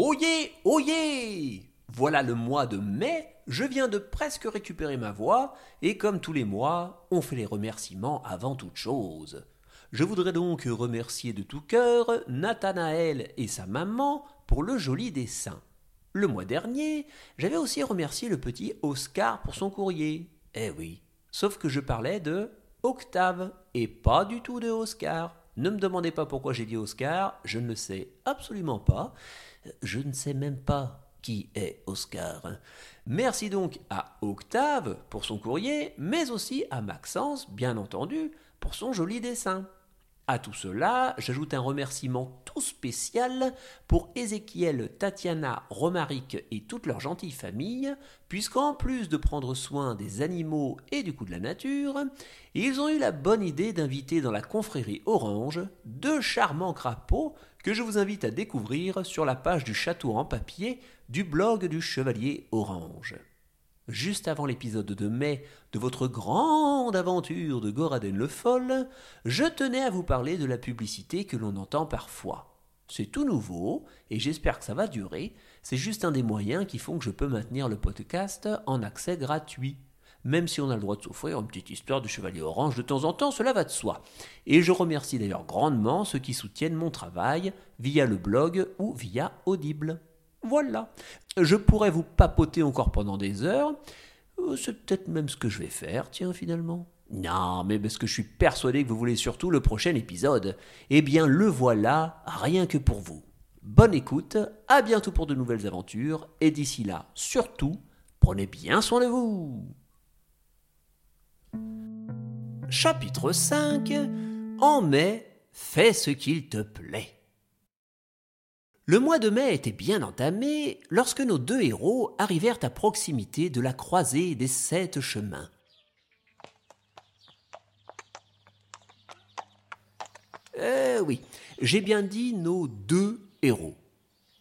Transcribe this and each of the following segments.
Oyez, oyez Voilà le mois de mai, je viens de presque récupérer ma voix, et comme tous les mois, on fait les remerciements avant toute chose. Je voudrais donc remercier de tout cœur Nathanaël et sa maman pour le joli dessin. Le mois dernier, j'avais aussi remercié le petit Oscar pour son courrier. Eh oui, sauf que je parlais de Octave et pas du tout de Oscar. Ne me demandez pas pourquoi j'ai dit Oscar, je ne le sais absolument pas. Je ne sais même pas qui est Oscar. Merci donc à Octave pour son courrier, mais aussi à Maxence, bien entendu, pour son joli dessin. À tout cela, j'ajoute un remerciement tout spécial pour Ézéchiel, Tatiana, Romaric et toute leur gentille famille, puisqu'en plus de prendre soin des animaux et du coup de la nature, ils ont eu la bonne idée d'inviter dans la confrérie Orange deux charmants crapauds que je vous invite à découvrir sur la page du château en papier du blog du Chevalier Orange juste avant l'épisode de mai de votre grande aventure de Goraden le Foll, je tenais à vous parler de la publicité que l'on entend parfois. C'est tout nouveau et j'espère que ça va durer. C'est juste un des moyens qui font que je peux maintenir le podcast en accès gratuit. Même si on a le droit de s'offrir une petite histoire du Chevalier Orange de temps en temps, cela va de soi. Et je remercie d'ailleurs grandement ceux qui soutiennent mon travail via le blog ou via Audible. Voilà. Je pourrais vous papoter encore pendant des heures. Euh, c'est peut-être même ce que je vais faire, tiens, finalement. Non, mais parce que je suis persuadé que vous voulez surtout le prochain épisode. Eh bien, le voilà, rien que pour vous. Bonne écoute, à bientôt pour de nouvelles aventures, et d'ici là, surtout, prenez bien soin de vous. Chapitre 5 En mai, fais ce qu'il te plaît. Le mois de mai était bien entamé lorsque nos deux héros arrivèrent à proximité de la croisée des sept chemins. Euh, oui, j'ai bien dit nos deux héros.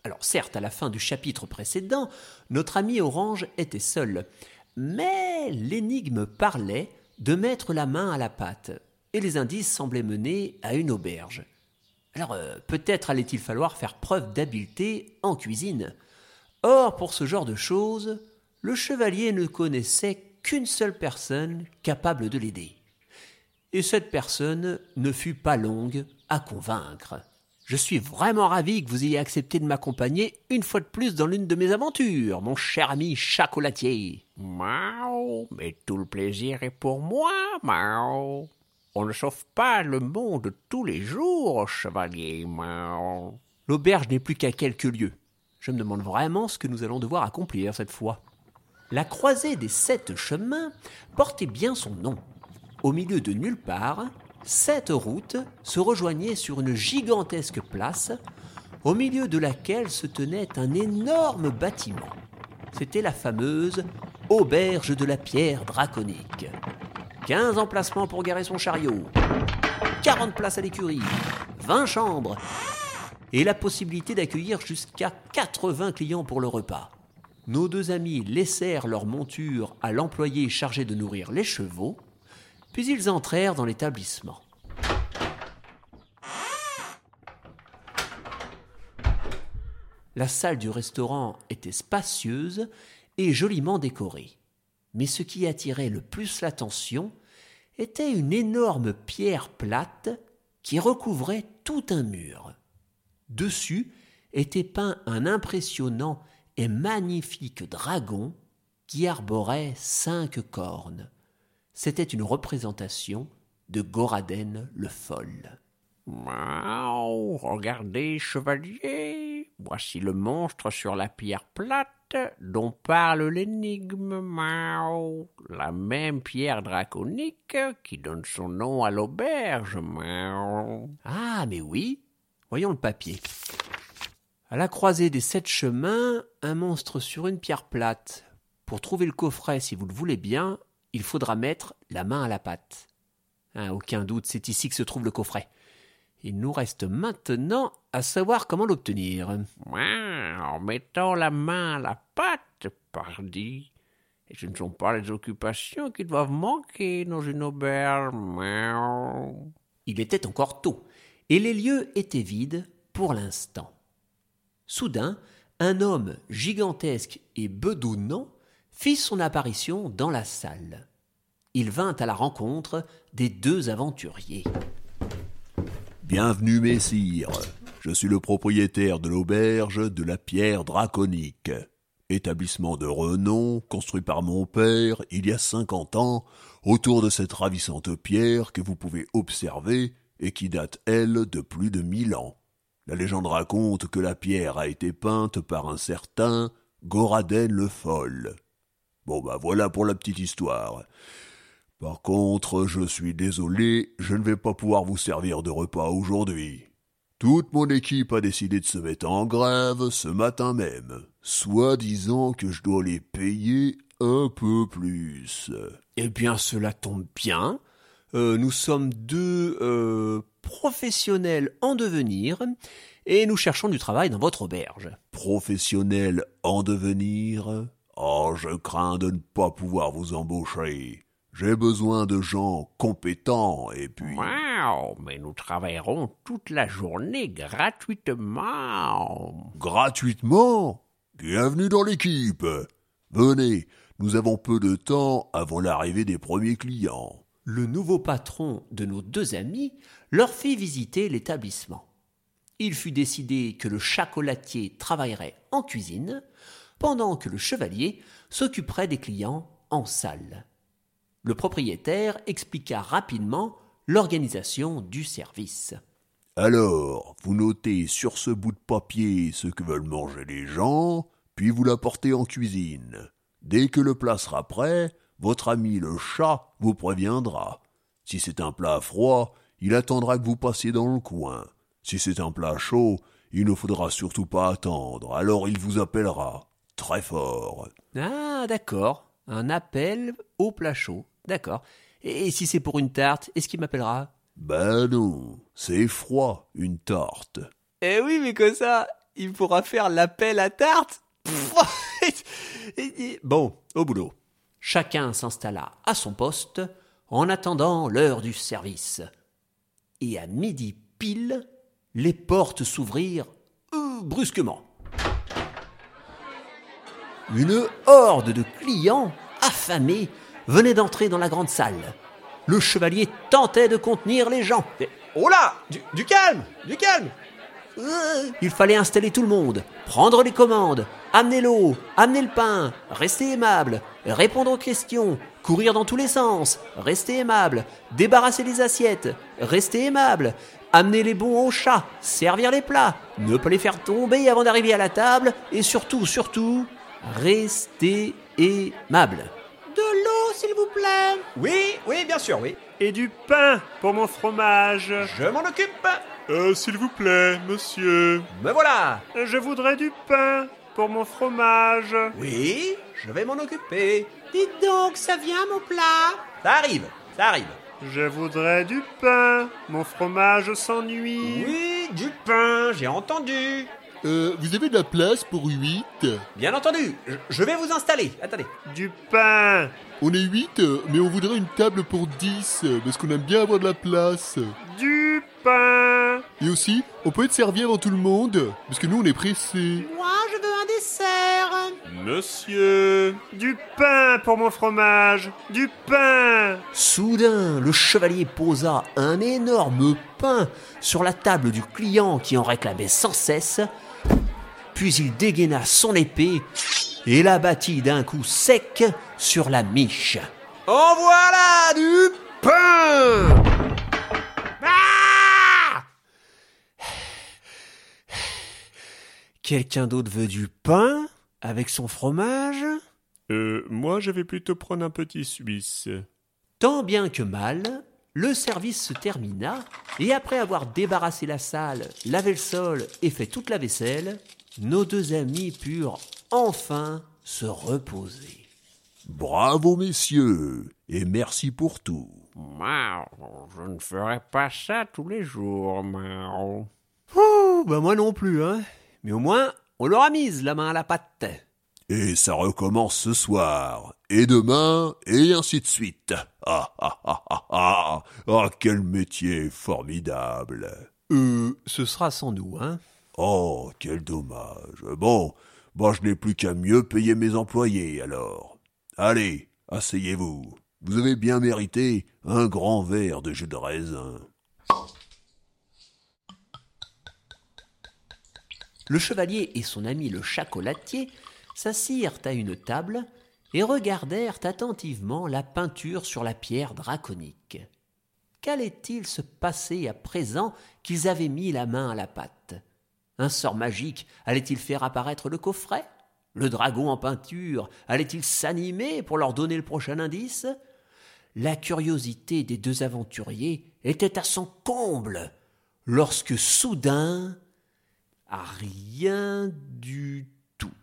Alors certes, à la fin du chapitre précédent, notre ami Orange était seul, mais l'énigme parlait de mettre la main à la pâte, et les indices semblaient mener à une auberge. Alors euh, peut-être allait-il falloir faire preuve d'habileté en cuisine. Or, pour ce genre de choses, le chevalier ne connaissait qu'une seule personne capable de l'aider. Et cette personne ne fut pas longue à convaincre. Je suis vraiment ravi que vous ayez accepté de m'accompagner une fois de plus dans l'une de mes aventures, mon cher ami chocolatier. Mao, mais tout le plaisir est pour moi, Mao. On ne sauve pas le monde tous les jours, chevalier. L'auberge n'est plus qu'à quelques lieues. Je me demande vraiment ce que nous allons devoir accomplir cette fois. La croisée des sept chemins portait bien son nom. Au milieu de nulle part, sept routes se rejoignaient sur une gigantesque place, au milieu de laquelle se tenait un énorme bâtiment. C'était la fameuse auberge de la pierre draconique. 15 emplacements pour garer son chariot, 40 places à l'écurie, 20 chambres, et la possibilité d'accueillir jusqu'à 80 clients pour le repas. Nos deux amis laissèrent leur monture à l'employé chargé de nourrir les chevaux, puis ils entrèrent dans l'établissement. La salle du restaurant était spacieuse et joliment décorée mais ce qui attirait le plus l'attention était une énorme pierre plate qui recouvrait tout un mur. Dessus était peint un impressionnant et magnifique dragon qui arborait cinq cornes. C'était une représentation de Goraden le Fol. regardez, chevalier, voici le monstre sur la pierre plate dont parle l'énigme Mao, la même pierre draconique qui donne son nom à l'auberge Mao. Ah, mais oui. Voyons le papier. À la croisée des sept chemins, un monstre sur une pierre plate. Pour trouver le coffret, si vous le voulez bien, il faudra mettre la main à la pâte. Hein, aucun doute, c'est ici que se trouve le coffret. Il nous reste maintenant à savoir comment l'obtenir. En mettant la main à la pâte, pardi. Et ce ne sont pas les occupations qui doivent manquer dans une auberge. Il était encore tôt, et les lieux étaient vides pour l'instant. Soudain, un homme gigantesque et bedonnant fit son apparition dans la salle. Il vint à la rencontre des deux aventuriers. Bienvenue, messire. Je suis le propriétaire de l'auberge de la pierre draconique. Établissement de renom, construit par mon père il y a cinquante ans, autour de cette ravissante pierre que vous pouvez observer et qui date, elle, de plus de mille ans. La légende raconte que la pierre a été peinte par un certain Goraden le Foll. Bon bah voilà pour la petite histoire. Par contre, je suis désolé, je ne vais pas pouvoir vous servir de repas aujourd'hui. Toute mon équipe a décidé de se mettre en grève ce matin même, soit disant que je dois les payer un peu plus. Eh bien, cela tombe bien. Euh, nous sommes deux euh, professionnels en devenir et nous cherchons du travail dans votre auberge. Professionnel en devenir? Oh, je crains de ne pas pouvoir vous embaucher. J'ai besoin de gens compétents et puis. Wow, mais nous travaillerons toute la journée gratuitement. Gratuitement? Bienvenue dans l'équipe. Venez, nous avons peu de temps avant l'arrivée des premiers clients. Le nouveau patron de nos deux amis leur fit visiter l'établissement. Il fut décidé que le chocolatier travaillerait en cuisine, pendant que le chevalier s'occuperait des clients en salle. Le propriétaire expliqua rapidement l'organisation du service. Alors, vous notez sur ce bout de papier ce que veulent manger les gens, puis vous l'apportez en cuisine. Dès que le plat sera prêt, votre ami le chat vous préviendra. Si c'est un plat froid, il attendra que vous passiez dans le coin. Si c'est un plat chaud, il ne faudra surtout pas attendre, alors il vous appellera. Très fort. Ah, d'accord. Un appel au plat chaud. D'accord. Et si c'est pour une tarte, est-ce qu'il m'appellera? Ben non, c'est froid, une tarte. Eh oui, mais comme ça, il pourra faire l'appel à tarte. bon, au boulot. Chacun s'installa à son poste en attendant l'heure du service. Et à midi pile, les portes s'ouvrirent euh, brusquement. Une horde de clients affamés venait d'entrer dans la grande salle. Le chevalier tentait de contenir les gens. Oh là du, du calme Du calme Il fallait installer tout le monde, prendre les commandes, amener l'eau, amener le pain, rester aimable, répondre aux questions, courir dans tous les sens, rester aimable, débarrasser les assiettes, rester aimable, amener les bons au chat, servir les plats, ne pas les faire tomber avant d'arriver à la table, et surtout, surtout, rester aimable. De l'eau, s'il vous plaît Oui, oui, bien sûr, oui. Et du pain pour mon fromage. Je m'en occupe Euh, s'il vous plaît, monsieur. Me voilà Je voudrais du pain pour mon fromage. Oui, je vais m'en occuper. Dites donc, ça vient, mon plat Ça arrive, ça arrive. Je voudrais du pain. Mon fromage s'ennuie. Oui, du pain, j'ai entendu. Euh, vous avez de la place pour 8 Bien entendu, je, je vais vous installer. Attendez. Du pain. On est 8, mais on voudrait une table pour 10, parce qu'on aime bien avoir de la place. Du pain. Et aussi, on peut être servi avant tout le monde, parce que nous on est pressés. Moi, je veux un dessert Monsieur. Du pain pour mon fromage. Du pain. Soudain, le chevalier posa un énorme pain sur la table du client qui en réclamait sans cesse, puis il dégaina son épée et la battit d'un coup sec sur la miche. En voilà du pain Ah Quelqu'un d'autre veut du pain avec son fromage? Euh, moi je vais plutôt prendre un petit suisse. Tant bien que mal, le service se termina, et après avoir débarrassé la salle, lavé le sol et fait toute la vaisselle, nos deux amis purent enfin se reposer. Bravo, messieurs, et merci pour tout. Je ne ferai pas ça tous les jours, Mao. Ouh, bah moi non plus, hein. Mais au moins, on leur a mise la main à la pâte. Et ça recommence ce soir, et demain, et ainsi de suite. Ah ah ah ah ah Ah, quel métier formidable Euh, ce sera sans nous, hein. Oh, quel dommage. Bon, Bah, je n'ai plus qu'à mieux payer mes employés, alors. Allez, asseyez-vous. Vous avez bien mérité un grand verre de jus de raisin. Le chevalier et son ami le chocolatier s'assirent à une table et regardèrent attentivement la peinture sur la pierre draconique. Qu'allait-il se passer à présent qu'ils avaient mis la main à la pâte? Un sort magique allait-il faire apparaître le coffret? Le dragon en peinture allait-il s'animer pour leur donner le prochain indice? La curiosité des deux aventuriers était à son comble lorsque soudain rien du tout.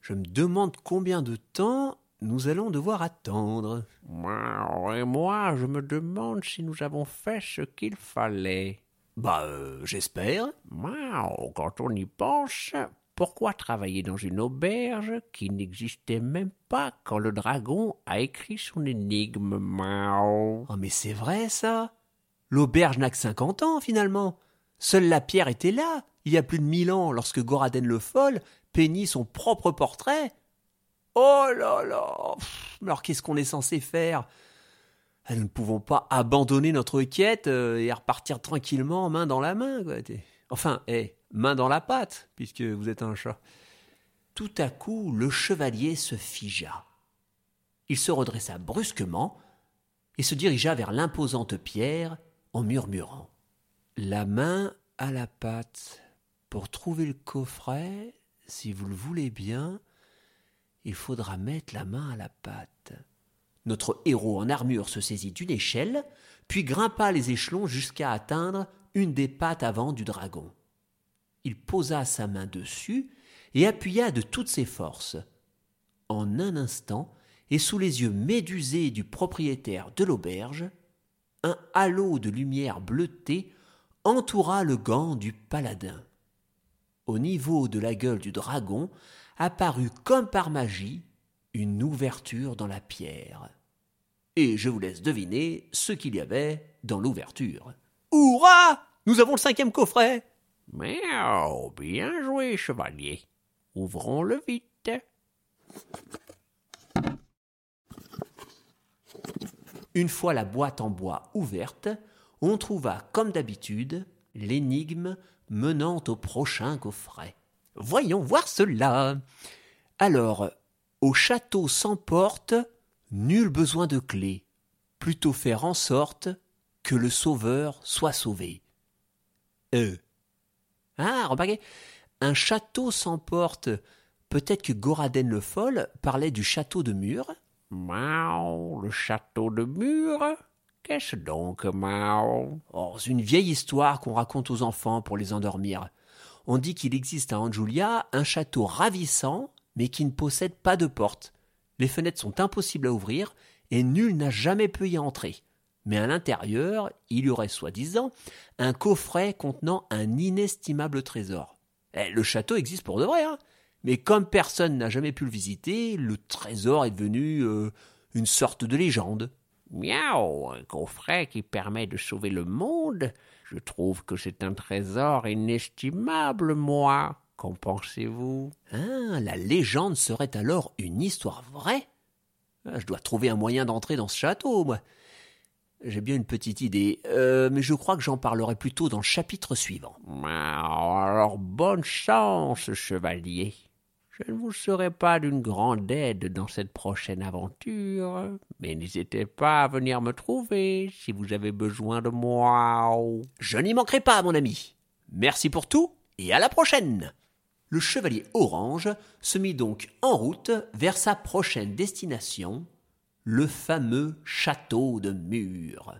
Je me demande combien de temps nous allons devoir attendre. Et moi, je me demande si nous avons fait ce qu'il fallait. Bah, euh, j'espère. Wow, quand on y pense, pourquoi travailler dans une auberge qui n'existait même pas quand le dragon a écrit son énigme Mao? Oh, mais c'est vrai ça. L'auberge n'a que 50 ans finalement. Seule la pierre était là, il y a plus de mille ans, lorsque Goraden le Foll peignit son propre portrait. Oh là là Pff, alors qu'est-ce qu'on est censé faire? Nous ne pouvons pas abandonner notre quête euh, et repartir tranquillement, main dans la main. Enfin, eh, main dans la pâte, puisque vous êtes un chat. Tout à coup, le chevalier se figea. Il se redressa brusquement et se dirigea vers l'imposante pierre en murmurant. La main à la pâte. Pour trouver le coffret, si vous le voulez bien, il faudra mettre la main à la pâte. Notre héros en armure se saisit d'une échelle, puis grimpa les échelons jusqu'à atteindre une des pattes avant du dragon. Il posa sa main dessus et appuya de toutes ses forces. En un instant, et sous les yeux médusés du propriétaire de l'auberge, un halo de lumière bleutée entoura le gant du paladin. Au niveau de la gueule du dragon apparut comme par magie une ouverture dans la pierre. Et je vous laisse deviner ce qu'il y avait dans l'ouverture. Hurrah Nous avons le cinquième coffret Miaou, bien joué, chevalier. Ouvrons-le vite. Une fois la boîte en bois ouverte, on trouva, comme d'habitude, l'énigme menant au prochain coffret. Voyons voir cela. Alors, au château sans porte, nul besoin de clé, plutôt faire en sorte que le sauveur soit sauvé. Euh. Ah, remarquez, un château sans porte. Peut-être que Goraden le Foll parlait du château de Mur. Mao, le château de Mur? Qu'est-ce donc, Mao? Oh, c'est une vieille histoire qu'on raconte aux enfants pour les endormir. On dit qu'il existe à Anjulia un château ravissant, mais qui ne possède pas de porte. Les fenêtres sont impossibles à ouvrir et nul n'a jamais pu y entrer. Mais à l'intérieur, il y aurait soi-disant un coffret contenant un inestimable trésor. Eh, le château existe pour de vrai, hein mais comme personne n'a jamais pu le visiter, le trésor est devenu euh, une sorte de légende. Miaou, un coffret qui permet de sauver le monde Je trouve que c'est un trésor inestimable, moi. Qu'en pensez-vous? Ah, la légende serait alors une histoire vraie? Ah, Je dois trouver un moyen d'entrer dans ce château, moi. J'ai bien une petite idée, euh, mais je crois que j'en parlerai plutôt dans le chapitre suivant. Miaou, Alors bonne chance, chevalier. Je ne vous serai pas d'une grande aide dans cette prochaine aventure, mais n'hésitez pas à venir me trouver si vous avez besoin de moi. Je n'y manquerai pas, mon ami. Merci pour tout, et à la prochaine. Le chevalier orange se mit donc en route vers sa prochaine destination, le fameux château de Mur.